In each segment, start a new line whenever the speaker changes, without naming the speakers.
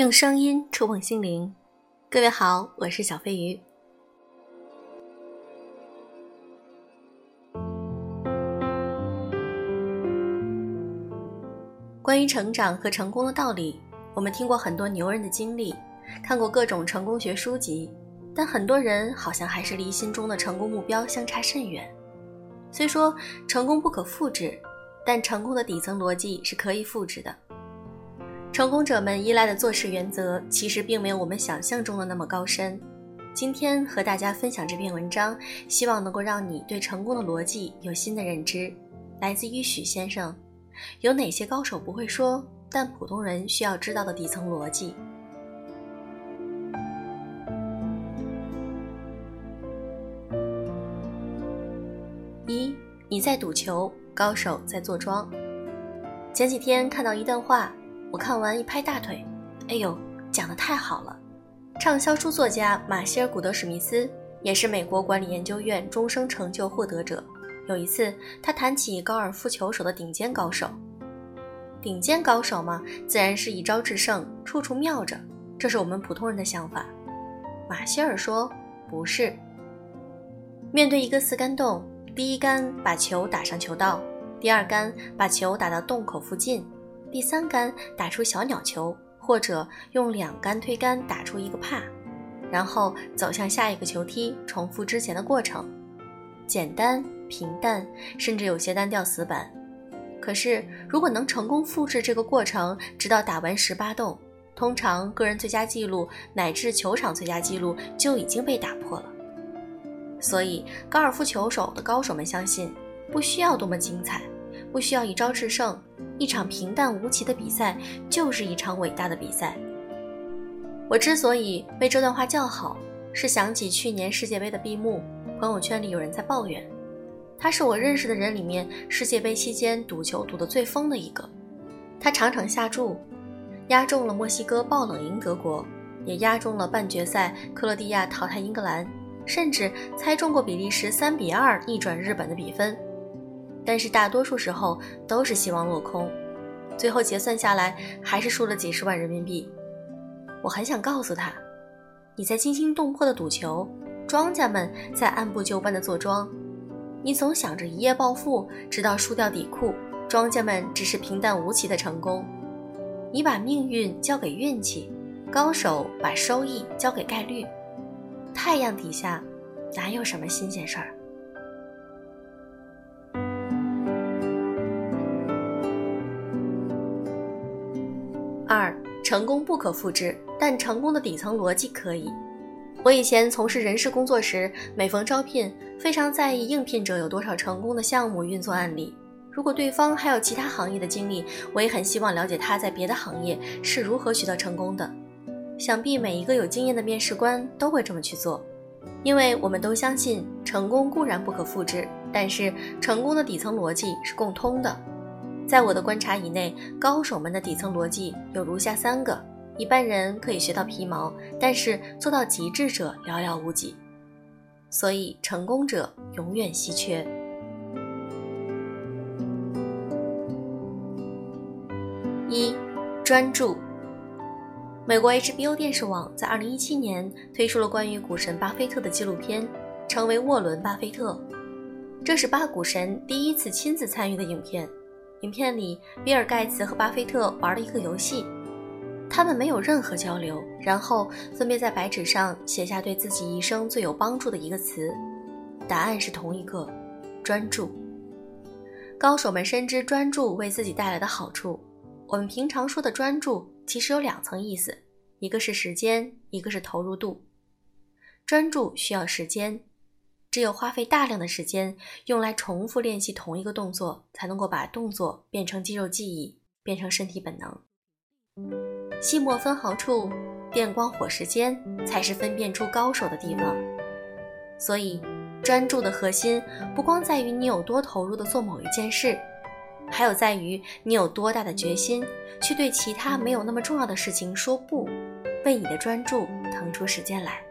用声音触碰心灵，各位好，我是小飞鱼。关于成长和成功的道理，我们听过很多牛人的经历，看过各种成功学书籍，但很多人好像还是离心中的成功目标相差甚远。虽说成功不可复制，但成功的底层逻辑是可以复制的。成功者们依赖的做事原则，其实并没有我们想象中的那么高深。今天和大家分享这篇文章，希望能够让你对成功的逻辑有新的认知。来自于许先生，有哪些高手不会说，但普通人需要知道的底层逻辑？一，你在赌球，高手在坐庄。前几天看到一段话。我看完一拍大腿，哎呦，讲得太好了！畅销书作家马歇尔·古德史密斯也是美国管理研究院终生成就获得者。有一次，他谈起高尔夫球手的顶尖高手，顶尖高手嘛，自然是一招制胜，处处妙着，这是我们普通人的想法。马歇尔说，不是。面对一个四杆洞，第一杆把球打上球道，第二杆把球打到洞口附近。第三杆打出小鸟球，或者用两杆推杆打出一个帕，然后走向下一个球梯，重复之前的过程，简单平淡，甚至有些单调死板。可是，如果能成功复制这个过程，直到打完十八洞，通常个人最佳记录乃至球场最佳记录就已经被打破了。所以，高尔夫球手的高手们相信，不需要多么精彩。不需要一招制胜，一场平淡无奇的比赛就是一场伟大的比赛。我之所以为这段话叫好，是想起去年世界杯的闭幕，朋友圈里有人在抱怨，他是我认识的人里面世界杯期间赌球赌得最疯的一个。他场场下注，押中了墨西哥爆冷赢德国，也押中了半决赛克罗地亚淘汰英格兰，甚至猜中过比利时三比二逆转日本的比分。但是大多数时候都是希望落空，最后结算下来还是输了几十万人民币。我很想告诉他，你在惊心动魄的赌球，庄家们在按部就班的坐庄。你总想着一夜暴富，直到输掉底裤，庄家们只是平淡无奇的成功。你把命运交给运气，高手把收益交给概率。太阳底下哪有什么新鲜事儿？成功不可复制，但成功的底层逻辑可以。我以前从事人事工作时，每逢招聘，非常在意应聘者有多少成功的项目运作案例。如果对方还有其他行业的经历，我也很希望了解他在别的行业是如何取得成功的。想必每一个有经验的面试官都会这么去做，因为我们都相信，成功固然不可复制，但是成功的底层逻辑是共通的。在我的观察以内，高手们的底层逻辑有如下三个：一般人可以学到皮毛，但是做到极致者寥寥无几，所以成功者永远稀缺。一、专注。美国 HBO 电视网在2017年推出了关于股神巴菲特的纪录片，成为《沃伦·巴菲特》，这是巴股神第一次亲自参与的影片。影片里，比尔·盖茨和巴菲特玩了一个游戏，他们没有任何交流，然后分别在白纸上写下对自己一生最有帮助的一个词，答案是同一个：专注。高手们深知专注为自己带来的好处。我们平常说的专注，其实有两层意思，一个是时间，一个是投入度。专注需要时间。只有花费大量的时间用来重复练习同一个动作，才能够把动作变成肌肉记忆，变成身体本能。细末分毫处，电光火石间，才是分辨出高手的地方。所以，专注的核心不光在于你有多投入的做某一件事，还有在于你有多大的决心去对其他没有那么重要的事情说不，为你的专注腾出时间来。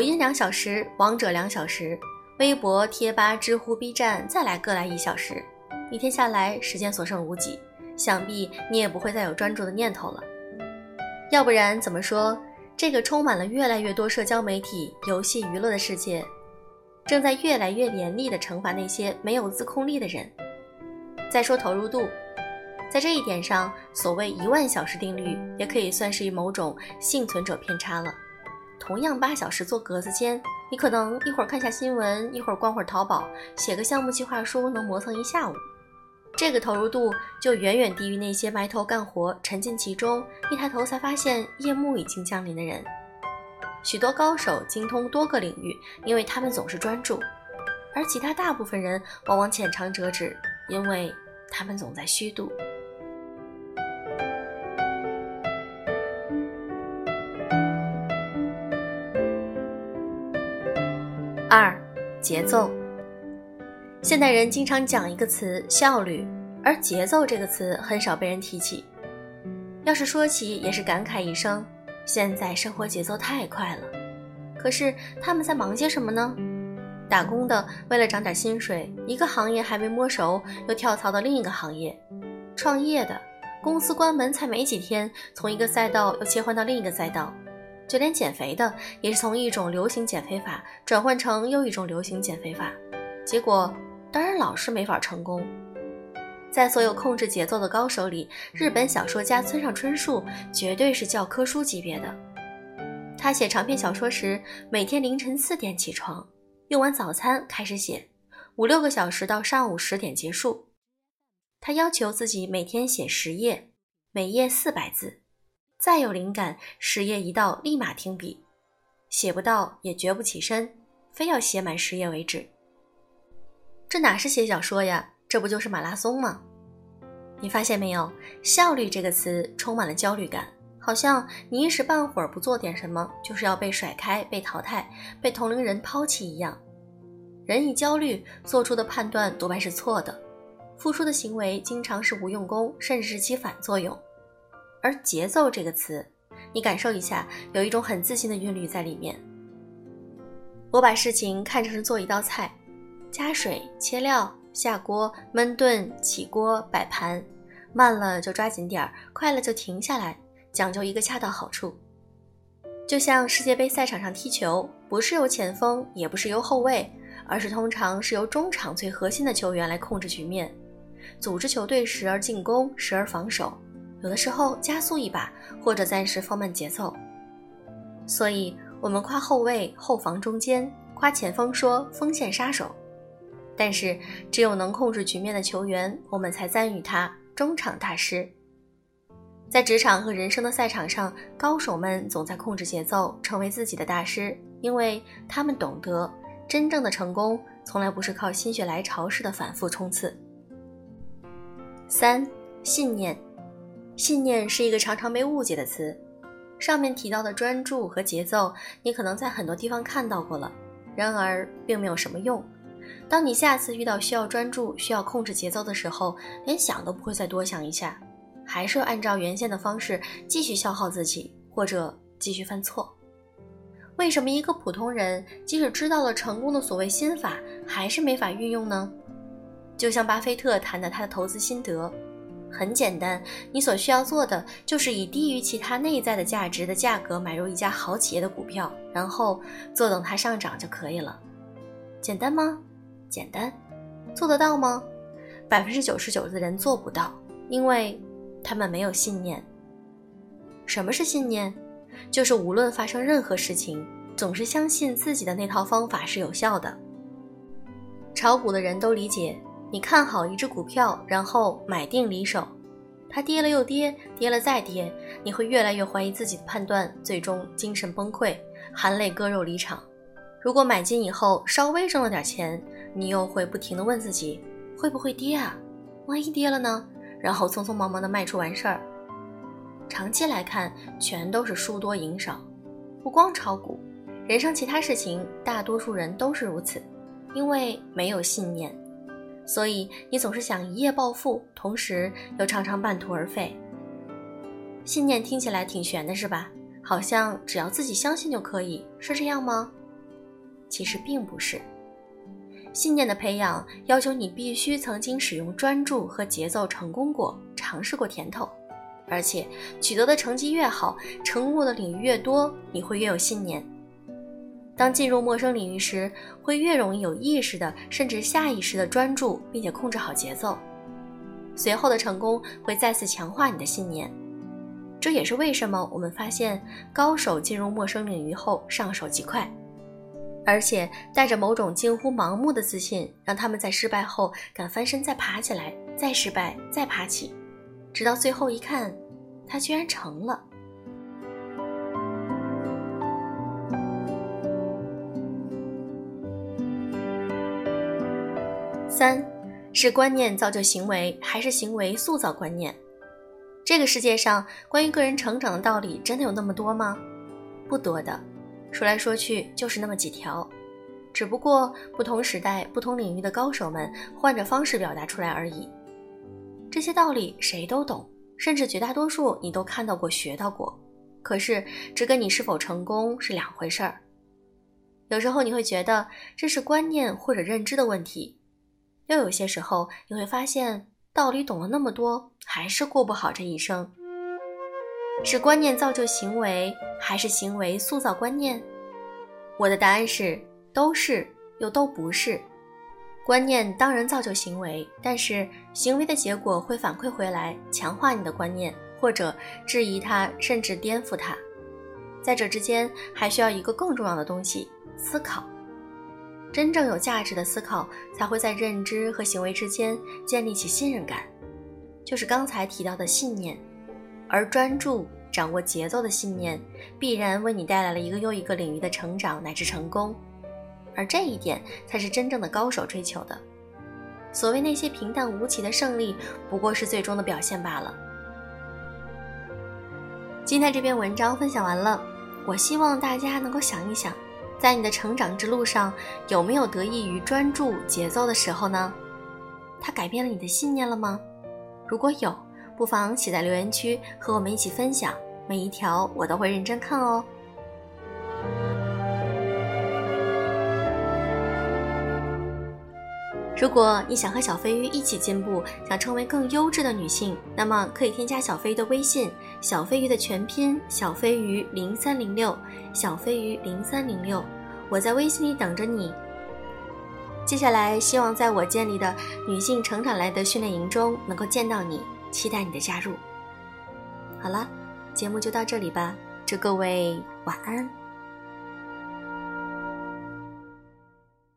抖音两小时，王者两小时，微博、贴吧、知乎、B 站再来各来一小时，一天下来时间所剩无几，想必你也不会再有专注的念头了。要不然怎么说，这个充满了越来越多社交媒体、游戏娱乐的世界，正在越来越严厉地惩罚那些没有自控力的人？再说投入度，在这一点上，所谓一万小时定律也可以算是某种幸存者偏差了。同样八小时做格子间，你可能一会儿看下新闻，一会儿逛会儿淘宝，写个项目计划书能磨蹭一下午。这个投入度就远远低于那些埋头干活、沉浸其中，一抬头才发现夜幕已经降临的人。许多高手精通多个领域，因为他们总是专注；而其他大部分人往往浅尝辄止，因为他们总在虚度。节奏。现代人经常讲一个词“效率”，而“节奏”这个词很少被人提起。要是说起，也是感慨一声：现在生活节奏太快了。可是他们在忙些什么呢？打工的为了涨点薪水，一个行业还没摸熟，又跳槽到另一个行业；创业的公司关门才没几天，从一个赛道又切换到另一个赛道；就连减肥的，也是从一种流行减肥法转换成又一种流行减肥法，结果。当然，老是没法成功。在所有控制节奏的高手里，日本小说家村上春树绝对是教科书级别的。他写长篇小说时，每天凌晨四点起床，用完早餐开始写，五六个小时到上午十点结束。他要求自己每天写十页，每页四百字。再有灵感，十页一到立马停笔，写不到也绝不起身，非要写满十页为止。这哪是写小说呀？这不就是马拉松吗？你发现没有？效率这个词充满了焦虑感，好像你一时半会儿不做点什么，就是要被甩开、被淘汰、被同龄人抛弃一样。人一焦虑，做出的判断多半是错的，付出的行为经常是无用功，甚至是起反作用。而节奏这个词，你感受一下，有一种很自信的韵律在里面。我把事情看成是做一道菜。加水、切料、下锅、焖炖、起锅、摆盘，慢了就抓紧点儿，快了就停下来，讲究一个恰到好处。就像世界杯赛场上踢球，不是由前锋，也不是由后卫，而是通常是由中场最核心的球员来控制局面，组织球队时而进攻，时而防守，有的时候加速一把，或者暂时放慢节奏。所以，我们夸后卫后防中间，夸前锋说锋线杀手。但是，只有能控制局面的球员，我们才赞誉他中场大师。在职场和人生的赛场上，高手们总在控制节奏，成为自己的大师，因为他们懂得，真正的成功从来不是靠心血来潮式的反复冲刺。三、信念，信念是一个常常被误解的词。上面提到的专注和节奏，你可能在很多地方看到过了，然而并没有什么用。当你下次遇到需要专注、需要控制节奏的时候，连想都不会再多想一下，还是按照原先的方式继续消耗自己，或者继续犯错。为什么一个普通人即使知道了成功的所谓心法，还是没法运用呢？就像巴菲特谈的他的投资心得，很简单，你所需要做的就是以低于其他内在的价值的价格买入一家好企业的股票，然后坐等它上涨就可以了。简单吗？简单，做得到吗？百分之九十九的人做不到，因为他们没有信念。什么是信念？就是无论发生任何事情，总是相信自己的那套方法是有效的。炒股的人都理解，你看好一只股票，然后买定离手，它跌了又跌，跌了再跌，你会越来越怀疑自己的判断，最终精神崩溃，含泪割肉离场。如果买进以后稍微挣了点钱，你又会不停地问自己，会不会跌啊？万一跌了呢？然后匆匆忙忙地卖出完事儿。长期来看，全都是输多赢少。不光炒股，人生其他事情，大多数人都是如此，因为没有信念，所以你总是想一夜暴富，同时又常常半途而废。信念听起来挺玄的，是吧？好像只要自己相信就可以，是这样吗？其实并不是，信念的培养要求你必须曾经使用专注和节奏成功过，尝试过甜头，而且取得的成绩越好，成功的领域越多，你会越有信念。当进入陌生领域时，会越容易有意识的，甚至下意识的专注，并且控制好节奏。随后的成功会再次强化你的信念。这也是为什么我们发现高手进入陌生领域后上手极快。而且带着某种近乎盲目的自信，让他们在失败后敢翻身再爬起来，再失败再爬起，直到最后一看，他居然成了。三，是观念造就行为，还是行为塑造观念？这个世界上关于个人成长的道理，真的有那么多吗？不多的。说来说去就是那么几条，只不过不同时代、不同领域的高手们换着方式表达出来而已。这些道理谁都懂，甚至绝大多数你都看到过、学到过。可是这跟你是否成功是两回事儿。有时候你会觉得这是观念或者认知的问题，又有些时候你会发现道理懂了那么多，还是过不好这一生。是观念造就行为，还是行为塑造观念？我的答案是都是，又都不是。观念当然造就行为，但是行为的结果会反馈回来，强化你的观念，或者质疑它，甚至颠覆它。在这之间，还需要一个更重要的东西——思考。真正有价值的思考，才会在认知和行为之间建立起信任感，就是刚才提到的信念。而专注、掌握节奏的信念，必然为你带来了一个又一个领域的成长乃至成功，而这一点才是真正的高手追求的。所谓那些平淡无奇的胜利，不过是最终的表现罢了。今天这篇文章分享完了，我希望大家能够想一想，在你的成长之路上，有没有得益于专注节奏的时候呢？它改变了你的信念了吗？如果有。不妨写在留言区和我们一起分享，每一条我都会认真看哦。如果你想和小飞鱼一起进步，想成为更优质的女性，那么可以添加小飞鱼的微信“小飞鱼”的全拼“小飞鱼零三零六”，小飞鱼零三零六，我在微信里等着你。接下来，希望在我建立的女性成长来的训练营中能够见到你。期待你的加入。好了，节目就到这里吧，祝各位晚安。